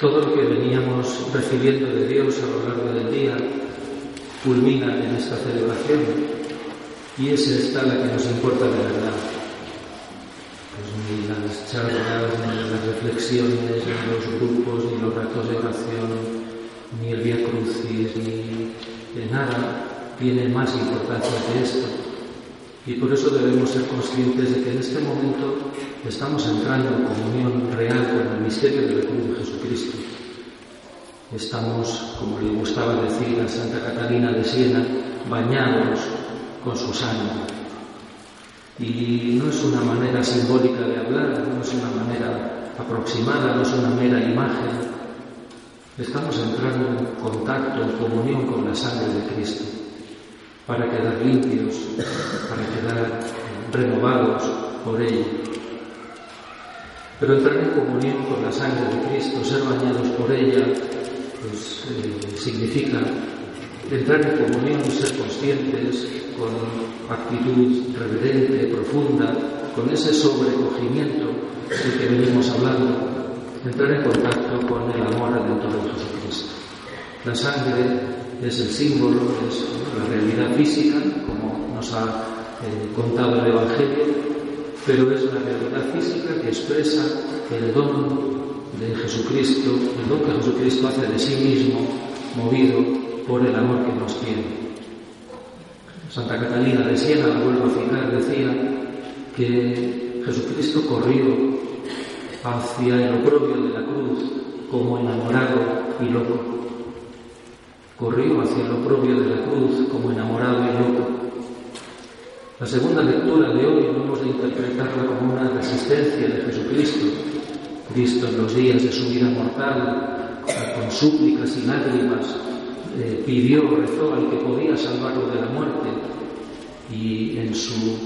Todo lo que veníamos recibiendo de Dios a lo largo del día culmina en esta celebración y es esta la que nos importa de verdad. Pues ni las charlas, ni las reflexiones, ni los grupos, ni los ratos de oración, ni el Via Crucis, ni de nada tiene más importancia que esto. Y por eso debemos ser conscientes de que en este momento estamos entrando en comunión real con el misterio de la cruz de Jesucristo. Estamos, como le gustaba decir a Santa Catalina de Siena, bañados con su sangre. Y no es una manera simbólica de hablar, no es una manera aproximada, no es una mera imagen. Estamos entrando en contacto, en comunión con la sangre de Cristo, para quedar limpios, para quedar renovados por ella. Pero entrar en comunión con la sangre de Cristo, ser bañados por ella, pues eh, significa entrar en comunión, ser conscientes con actitud reverente, profunda, con ese sobrecogimiento del que venimos hablando, entrar en contacto con el amor redentor de Jesucristo. La sangre es el símbolo, es la realidad física, como nos ha eh, contado el Evangelio, pero es la realidad física que expresa el don de Jesucristo, el don que Jesucristo hace de sí mismo, movido por el amor que nos tiene. Santa Catalina de Siena, la vuelvo a citar, decía que Jesucristo corrió hacia el oprobio de la cruz como enamorado y loco. Corrió hacia el oprobio de la cruz como enamorado y loco. La segunda lectura de hoy hemos de interpretarla como una resistencia de Jesucristo, Cristo en los días de su vida mortal, con súplicas y lágrimas, eh, pidió, rezó al que podía salvarlo de la muerte y en su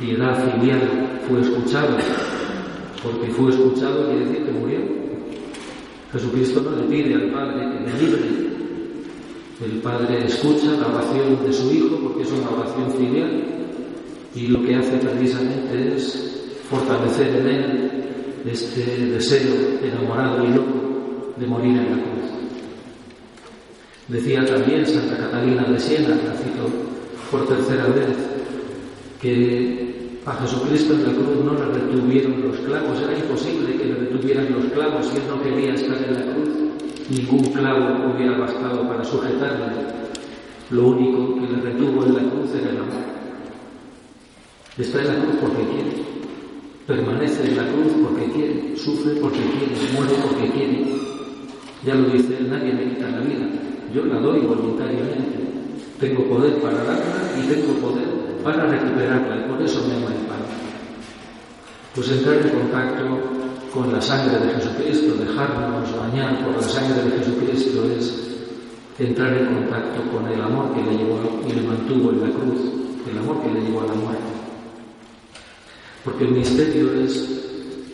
piedad filial fue escuchado, porque fue escuchado quiere decir que murió. Jesucristo no le pide al Padre que le libre. El Padre escucha la oración de su Hijo porque es una oración filial y lo que hace precisamente es fortalecer en él este deseo enamorado y loco de morir en la cruz. Decía también Santa Catalina de Siena, la cito por tercera vez, que a Jesucristo en la cruz no le retuvieron los clavos, era imposible que le retuvieran los clavos si él no quería estar en la cruz. Ningún clavo hubiera bastado para sujetarle. Lo único que le retuvo en la cruz era el amor. Está en la cruz porque quiere permanece en la cruz porque quiere, sufre porque quiere, muere porque quiere. Ya lo dice él, nadie me quita la vida, yo la doy voluntariamente. Tengo poder para darla y tengo poder para recuperarla y por eso me ama el Padre. Pues entrar en contacto con la sangre de Jesucristo, dejarnos bañar por la sangre de Jesucristo es entrar en contacto con el amor que le llevó y le mantuvo en la cruz, el amor que le llevó a la muerte. Porque el misterio es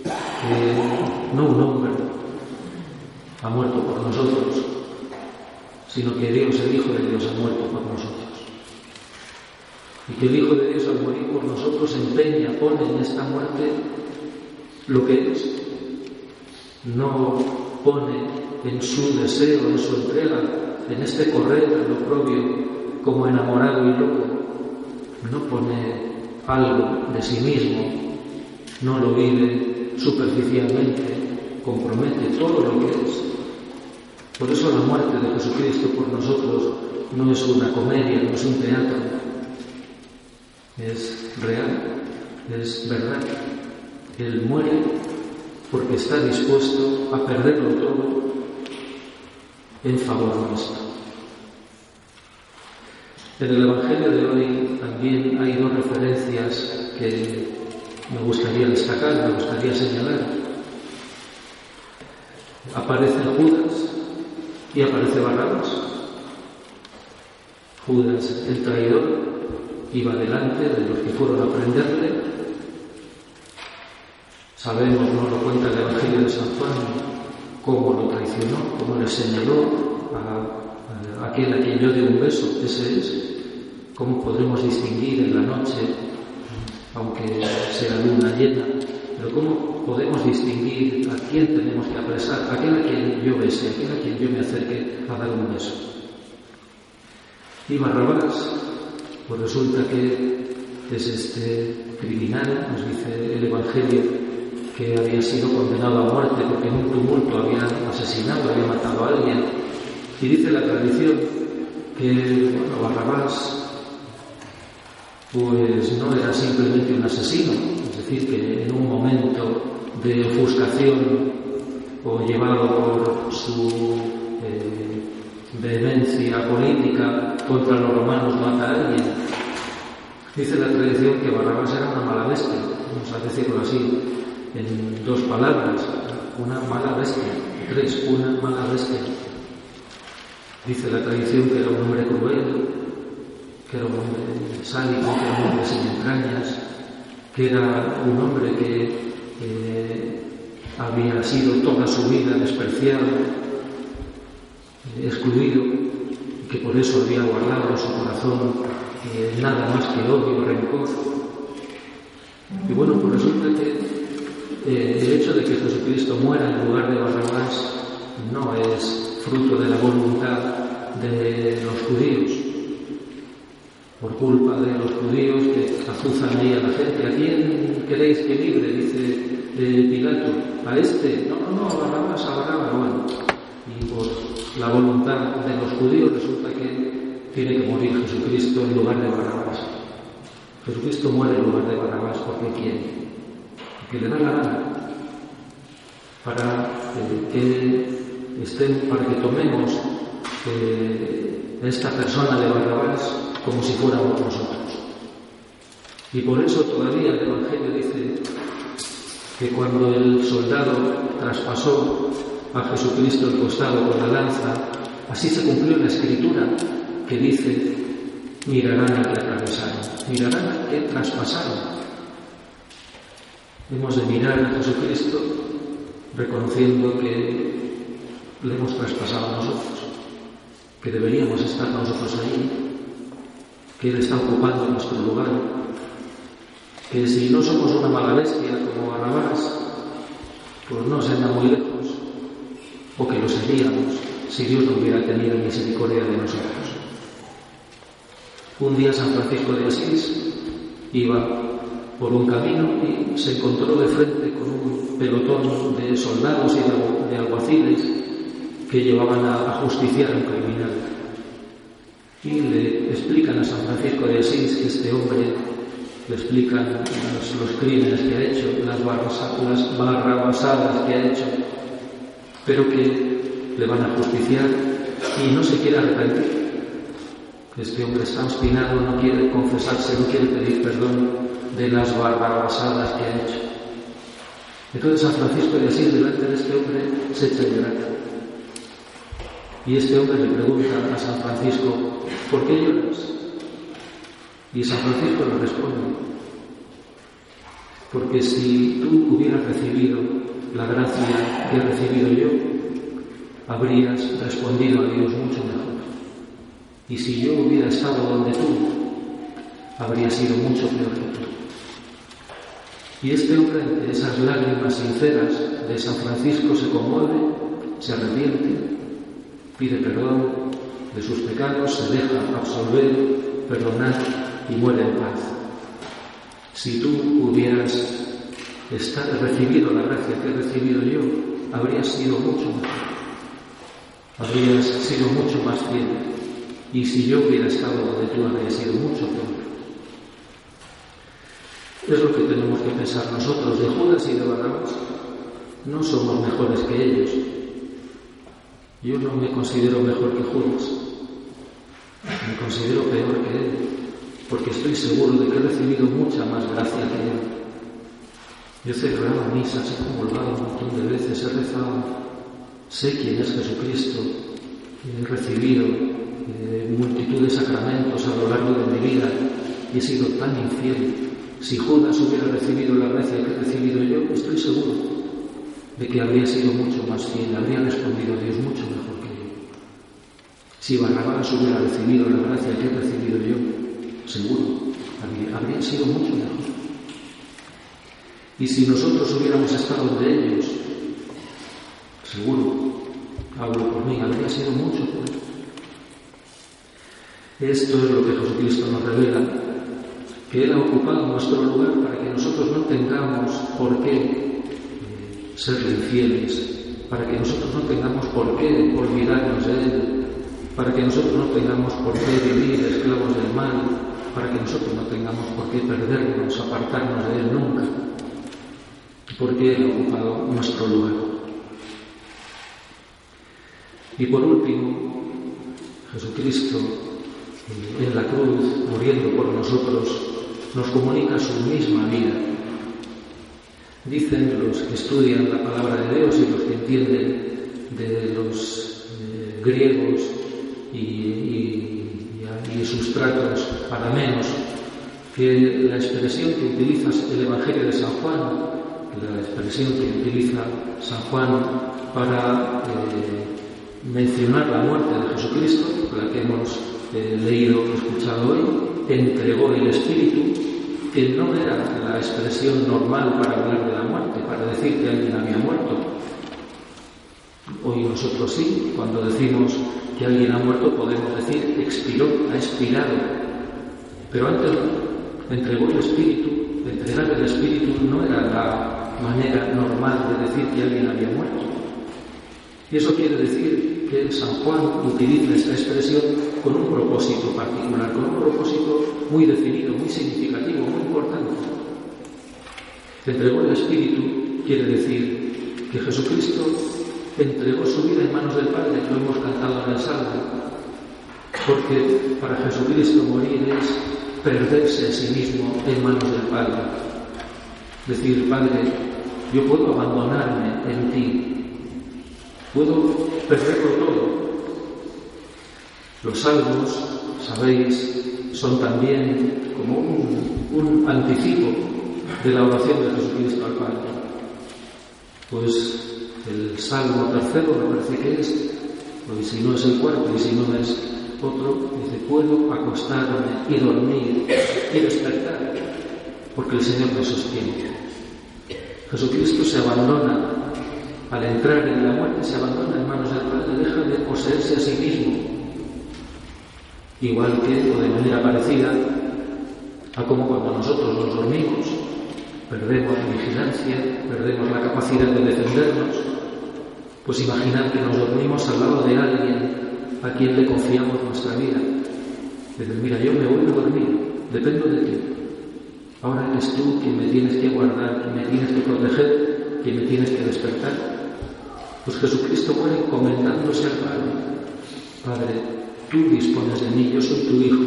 que no un hombre ha muerto por nosotros, sino que Dios, el Hijo de Dios, ha muerto por nosotros. Y que el Hijo de Dios al morir por nosotros empeña, pone en esta muerte lo que es. No pone en su deseo, en su entrega, en este correr a lo propio como enamorado y loco. No pone algo de sí mismo, no lo vive superficialmente, compromete todo lo que es. Por eso la muerte de Jesucristo por nosotros no es una comedia, no es un teatro, es real, es verdad. Él muere porque está dispuesto a perderlo todo en favor nuestro. En el Evangelio de hoy también hay dos referencias que me gustaría destacar, me gustaría señalar. Aparece Judas y aparece Barrabás. Judas, el traidor, iba delante de los que fueron a prenderle. Sabemos, nos lo cuenta el Evangelio de San Juan, cómo lo traicionó, cómo le señaló a, aquel a quien yo di un beso, ese es. ¿Cómo podremos distinguir en la noche, aunque sea luna llena, pero ¿cómo podemos distinguir a quién tenemos que apresar? Aquel a quien yo bese, aquel a quien yo me acerque a dar un beso. Y Barrabás, pues resulta que es este criminal, nos dice el Evangelio, que había sido condenado a muerte porque en un tumulto había asesinado, había matado a alguien. Y dice la tradición que bueno, Barrabás pues no era simplemente un asesino, es decir, que en un momento de ofuscación o llevado por su eh, vehemencia política contra los romanos mata a alguien. Dice la tradición que Barrabás era una mala bestia, vamos a decirlo así, en dos palabras, una mala bestia, tres, una mala bestia. Dice la tradición que era un hombre cruel, que era un hombre sádico, que era un hombre sin entrañas, que era un hombre que eh, había sido toda su vida despreciado, excluido, y que por eso había guardado en su corazón eh, nada más que odio rencor. Y bueno, pues resulta que el hecho de que Jesucristo muera en lugar de Barrabás no es fruto de la voluntad de los judíos, por culpa de los judíos que azuzan ahí a la gente. ¿A quién queréis que libre? Dice Pilato. ¿A este? No, no, no, a Barrabás. Bueno, y por la voluntad de los judíos resulta que tiene que morir Jesucristo en lugar de Barrabás. Jesucristo muere en lugar de Barrabás porque quiere, porque le da la gana, para eh, que estén, para que tomemos eh, esta persona de Barrabás como si fuéramos nosotros. Y por eso todavía el Evangelio dice que cuando el soldado traspasó a Jesucristo el costado con la lanza, así se cumplió la escritura que dice, mirarán al que atravesaron, mirarán al que traspasaron. Hemos de mirar a Jesucristo reconociendo que le hemos traspasado a nosotros, que deberíamos estar nosotros ahí que Él está ocupando nuestro lugar, que si no somos una mala bestia como Barrabás, pues no se anda muy lejos, o que lo seríamos si Dios no hubiera tenido misericordia de nosotros. Un día San Francisco de Asís iba por un camino y se encontró de frente con un pelotón de soldados y de alguaciles que llevaban a justiciar a un criminal. Y le explican a San Francisco de Asís que este hombre le explican los, crímenes que ha hecho, las, las barrabasadas que ha hecho, pero que le van a justiciar y no se quiere arrepentir. Este hombre está obstinado, no quiere confesarse, no quiere pedir perdón de las barrabasadas que ha hecho. Entonces San Francisco de Asís delante de este hombre se echa a llorar. Y este hombre le pregunta a San Francisco, ¿por qué lloras? Y San Francisco le responde, porque si tú hubieras recibido la gracia que he recibido yo, habrías respondido a Dios mucho mejor. Y si yo hubiera estado donde tú, habría sido mucho peor que tú. Y este hombre, de esas lágrimas sinceras de San Francisco, se conmueve, se arrepiente pide perdón de sus pecados, se deja absolver, perdonar y muere en paz. Si tú hubieras recibido la gracia que he recibido yo, habrías sido mucho mejor, habrías sido mucho más fiel. Y si yo hubiera estado donde tú, habría sido mucho peor. Es lo que tenemos que pensar nosotros de Judas y de Barrabás. No somos mejores que ellos, yo no me considero mejor que Judas, me considero peor que él, porque estoy seguro de que he recibido mucha más gracia que él. Yo he celebrado misas, he comulgado un montón de veces, he rezado, sé quién es Jesucristo, he recibido eh, multitud de sacramentos a lo largo de mi vida y he sido tan infiel. Si Judas hubiera recibido la gracia que he recibido yo, estoy seguro de que habría sido mucho más fiel, habría respondido a Dios mucho mejor que yo. Si Barrabás hubiera recibido la gracia que he recibido yo, seguro, habría, sido mucho mejor. Y si nosotros hubiéramos estado de ellos, seguro, hablo por mí, habría sido mucho Esto es lo que Jesucristo nos revela, que Él ha ocupado nuestro lugar para que nosotros no tengamos por qué eh, serle infieles, para que nosotros no tengamos por qué olvidarnos de Él, para que nosotros no tengamos por qué vivir esclavos del mal, para que nosotros no tengamos por qué perdernos, apartarnos de Él nunca, porque Él ha ocupado nuestro lugar. Y por último, Jesucristo en la cruz, muriendo por nosotros, nos comunica su misma vida. Dicen los que estudian la palabra de Dios y los que entienden de los eh, griegos y, sus tratos para menos, que la expresión que utiliza el Evangelio de San Juan, la expresión que utiliza San Juan para eh, mencionar la muerte de Jesucristo, la que hemos eh, leído o escuchado hoy, entregó el Espíritu, que no era la expresión normal para hablar de la muerte, para decir que alguien había muerto. Hoy nosotros sí, cuando decimos que alguien ha muerto, podemos decir expiró, ha expirado. Pero antes entregó el Espíritu, entregar el Espíritu no era la manera normal de decir que alguien había muerto. Y eso quiere decir que San Juan utiliza esta expresión con un propósito particular, con un propósito muy definido, muy significativo, muy importante. Entregó el Espíritu quiere decir que Jesucristo entregó su vida en manos del Padre, lo hemos cantado en el Salmo, porque para Jesucristo morir es perderse a sí mismo en manos del Padre. Decir, Padre, yo puedo abandonarme en ti, puedo perderlo todo. Los salmos, sabéis, son también como un, anticipo de la oración de Jesucristo al Padre. Pues el Salmo tercero, me parece que es, y si no es el cuarto y si no es otro, dice, puedo acostarme y dormir y despertar, porque el Señor me sostiene. Jesucristo se abandona, al entrar en la muerte, se abandona en manos del Padre, deja de poseerse a sí mismo, igual que, o de manera parecida, a como cuando nosotros nos dormimos, perdemos vigilancia, perdemos la capacidad de defendernos, pues imaginad que nos dormimos al lado de alguien a quien le confiamos nuestra vida. Mira, yo me voy a dormir, dependo de ti. Ahora eres tú quien me tienes que guardar, quien me tienes que proteger, quien me tienes que despertar. Pues Jesucristo muere comentándose al Padre. Padre, tú dispones de mí, yo soy tu Hijo.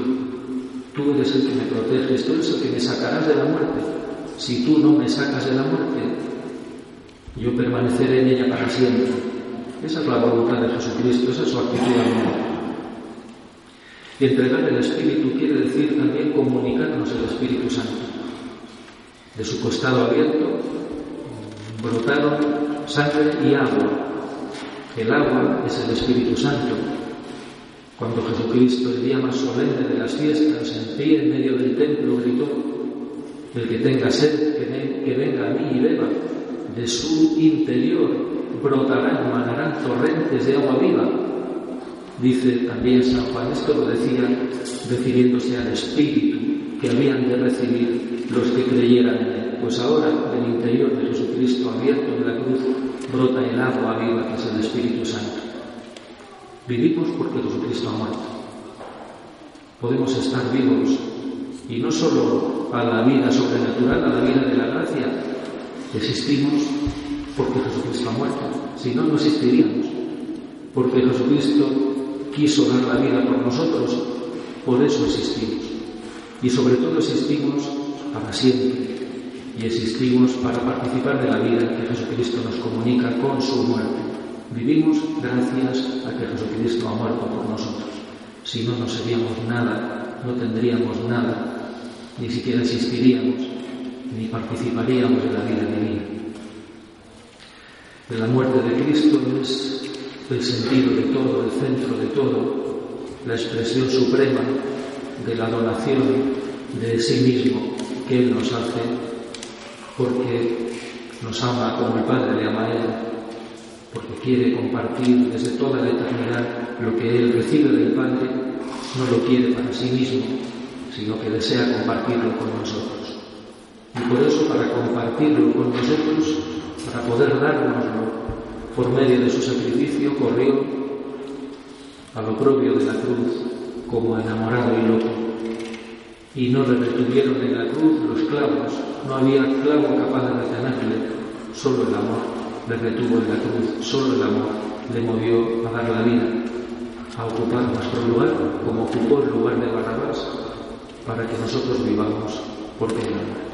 Tú eres el que me proteges, tú eres el que me sacarás de la muerte si tú no me sacas de la muerte, yo permaneceré en ella para siempre. Esa es la voluntad de Jesucristo, esa es su actitud amor. Y entregar el Espíritu quiere decir también comunicarnos el Espíritu Santo. De su costado abierto brotaron sangre y agua. El agua es el Espíritu Santo. Cuando Jesucristo, el día más solemne de las fiestas, en pie en medio del templo, gritó, el que tenga sed, que, venga a mí y beba. De su interior brotarán, manarán torrentes de agua viva. Dice también San Juan, esto lo decía refiriéndose al Espíritu que habían de recibir los que creyeran en él. Pues ahora, del interior de Jesucristo abierto en la cruz, brota el agua viva que es el Espíritu Santo. Vivimos porque Jesucristo ha muerto. Podemos estar vivos y no solo a la vida sobrenatural, a la vida de la gracia. Existimos porque Jesucristo ha muerto, si no, no existiríamos. Porque Jesucristo quiso dar la vida por nosotros, por eso existimos. Y sobre todo existimos para siempre. Y existimos para participar de la vida que Jesucristo nos comunica con su muerte. Vivimos gracias a que Jesucristo ha muerto por nosotros. Si no, no seríamos nada, no tendríamos nada ni siquiera existiríamos, ni participaríamos en la vida divina. La muerte de Cristo es el sentido de todo, el centro de todo, la expresión suprema de la donación de sí mismo que Él nos hace porque nos ama como el Padre le ama a Él, porque quiere compartir desde toda la eternidad lo que Él recibe del Padre, no lo quiere para sí mismo, sino que desea compartirlo con nosotros. Y por eso, para compartirlo con nosotros, para poder dárnoslo por medio de su sacrificio, corrió a lo propio de la cruz como enamorado y loco. Y no le retuvieron en la cruz los clavos, no había clavo capaz de retenerle, solo el amor le retuvo en la cruz, solo el amor le movió a dar la vida, a ocupar nuestro lugar, como ocupó el lugar de Barrabás, para que nosotros vivamos porque él ama.